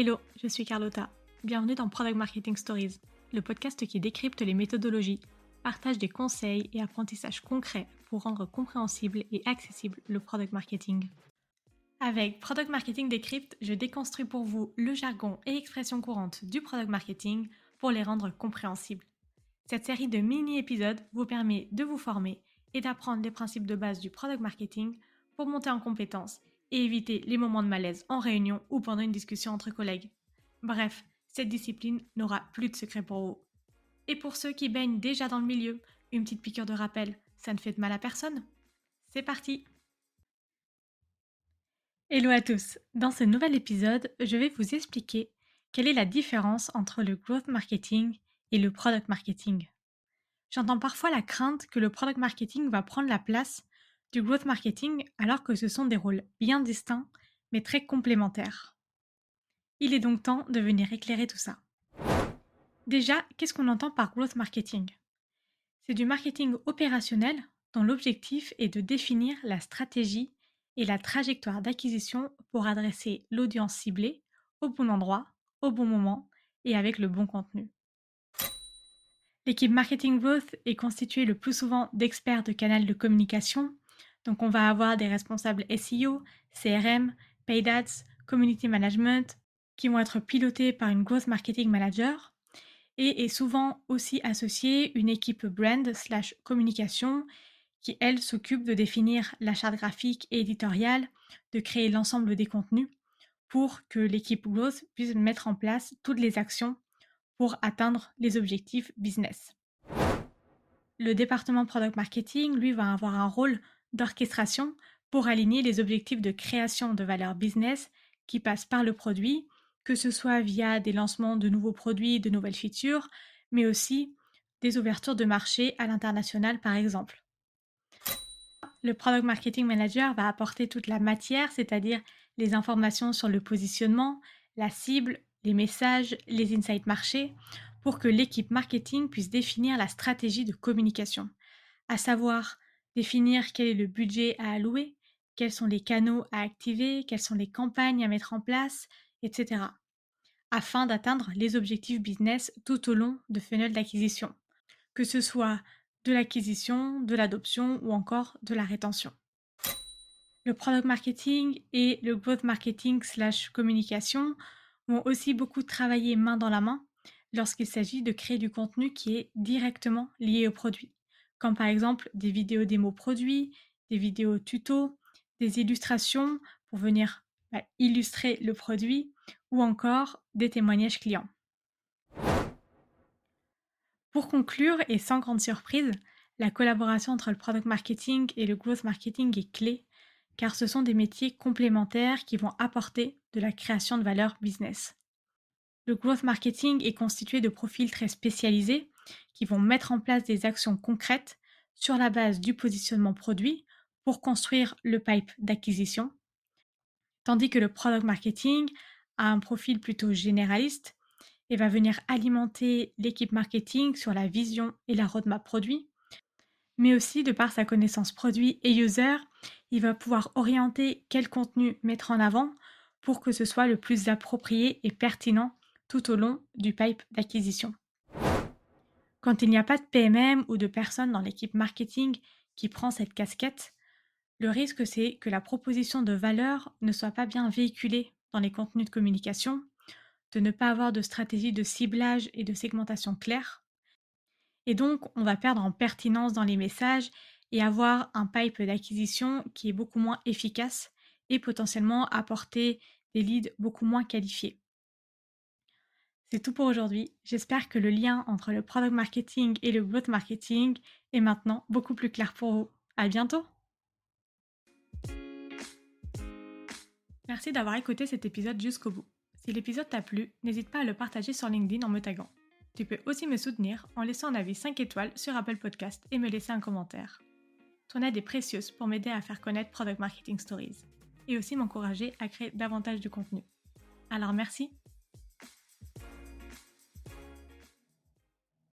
Hello, je suis Carlotta. Bienvenue dans Product Marketing Stories, le podcast qui décrypte les méthodologies, partage des conseils et apprentissages concrets pour rendre compréhensible et accessible le product marketing. Avec Product Marketing Decrypt, je déconstruis pour vous le jargon et expressions courantes du product marketing pour les rendre compréhensibles. Cette série de mini-épisodes vous permet de vous former et d'apprendre les principes de base du product marketing pour monter en compétences et éviter les moments de malaise en réunion ou pendant une discussion entre collègues. Bref, cette discipline n'aura plus de secret pour vous. Et pour ceux qui baignent déjà dans le milieu, une petite piqûre de rappel, ça ne fait de mal à personne. C'est parti Hello à tous Dans ce nouvel épisode, je vais vous expliquer quelle est la différence entre le growth marketing et le product marketing. J'entends parfois la crainte que le product marketing va prendre la place du growth marketing alors que ce sont des rôles bien distincts mais très complémentaires. Il est donc temps de venir éclairer tout ça. Déjà, qu'est-ce qu'on entend par growth marketing? C'est du marketing opérationnel dont l'objectif est de définir la stratégie et la trajectoire d'acquisition pour adresser l'audience ciblée au bon endroit, au bon moment et avec le bon contenu. L'équipe Marketing Growth est constituée le plus souvent d'experts de canal de communication. Donc on va avoir des responsables SEO, CRM, Paid Ads, Community Management, qui vont être pilotés par une Growth Marketing Manager et est souvent aussi associée une équipe brand slash communication qui, elle, s'occupe de définir la charte graphique et éditoriale, de créer l'ensemble des contenus pour que l'équipe Growth puisse mettre en place toutes les actions pour atteindre les objectifs business. Le département Product Marketing, lui, va avoir un rôle d'orchestration pour aligner les objectifs de création de valeur business qui passent par le produit, que ce soit via des lancements de nouveaux produits, de nouvelles features, mais aussi des ouvertures de marché à l'international par exemple. Le Product Marketing Manager va apporter toute la matière, c'est-à-dire les informations sur le positionnement, la cible, les messages, les insights marchés, pour que l'équipe marketing puisse définir la stratégie de communication, à savoir définir quel est le budget à allouer, quels sont les canaux à activer, quelles sont les campagnes à mettre en place, etc. afin d'atteindre les objectifs business tout au long de funnel d'acquisition, que ce soit de l'acquisition, de l'adoption ou encore de la rétention. Le product marketing et le growth marketing slash communication vont aussi beaucoup travailler main dans la main lorsqu'il s'agit de créer du contenu qui est directement lié au produit, comme par exemple des vidéos démo produits, des vidéos tutos, des illustrations pour venir bah, illustrer le produit ou encore des témoignages clients. Pour conclure et sans grande surprise, la collaboration entre le product marketing et le growth marketing est clé car ce sont des métiers complémentaires qui vont apporter de la création de valeur business. Le growth marketing est constitué de profils très spécialisés qui vont mettre en place des actions concrètes sur la base du positionnement produit pour construire le pipe d'acquisition, tandis que le product marketing a un profil plutôt généraliste et va venir alimenter l'équipe marketing sur la vision et la roadmap produit, mais aussi de par sa connaissance produit et user, il va pouvoir orienter quel contenu mettre en avant pour que ce soit le plus approprié et pertinent tout au long du pipe d'acquisition. Quand il n'y a pas de PMM ou de personne dans l'équipe marketing qui prend cette casquette, le risque c'est que la proposition de valeur ne soit pas bien véhiculée dans les contenus de communication, de ne pas avoir de stratégie de ciblage et de segmentation claire. Et donc, on va perdre en pertinence dans les messages et avoir un pipe d'acquisition qui est beaucoup moins efficace et potentiellement apporter des leads beaucoup moins qualifiés. C'est tout pour aujourd'hui. J'espère que le lien entre le product marketing et le growth marketing est maintenant beaucoup plus clair pour vous. À bientôt! Merci d'avoir écouté cet épisode jusqu'au bout. Si l'épisode t'a plu, n'hésite pas à le partager sur LinkedIn en me taguant. Tu peux aussi me soutenir en laissant un avis 5 étoiles sur Apple Podcast et me laisser un commentaire. Ton aide est précieuse pour m'aider à faire connaître Product Marketing Stories et aussi m'encourager à créer davantage de contenu. Alors merci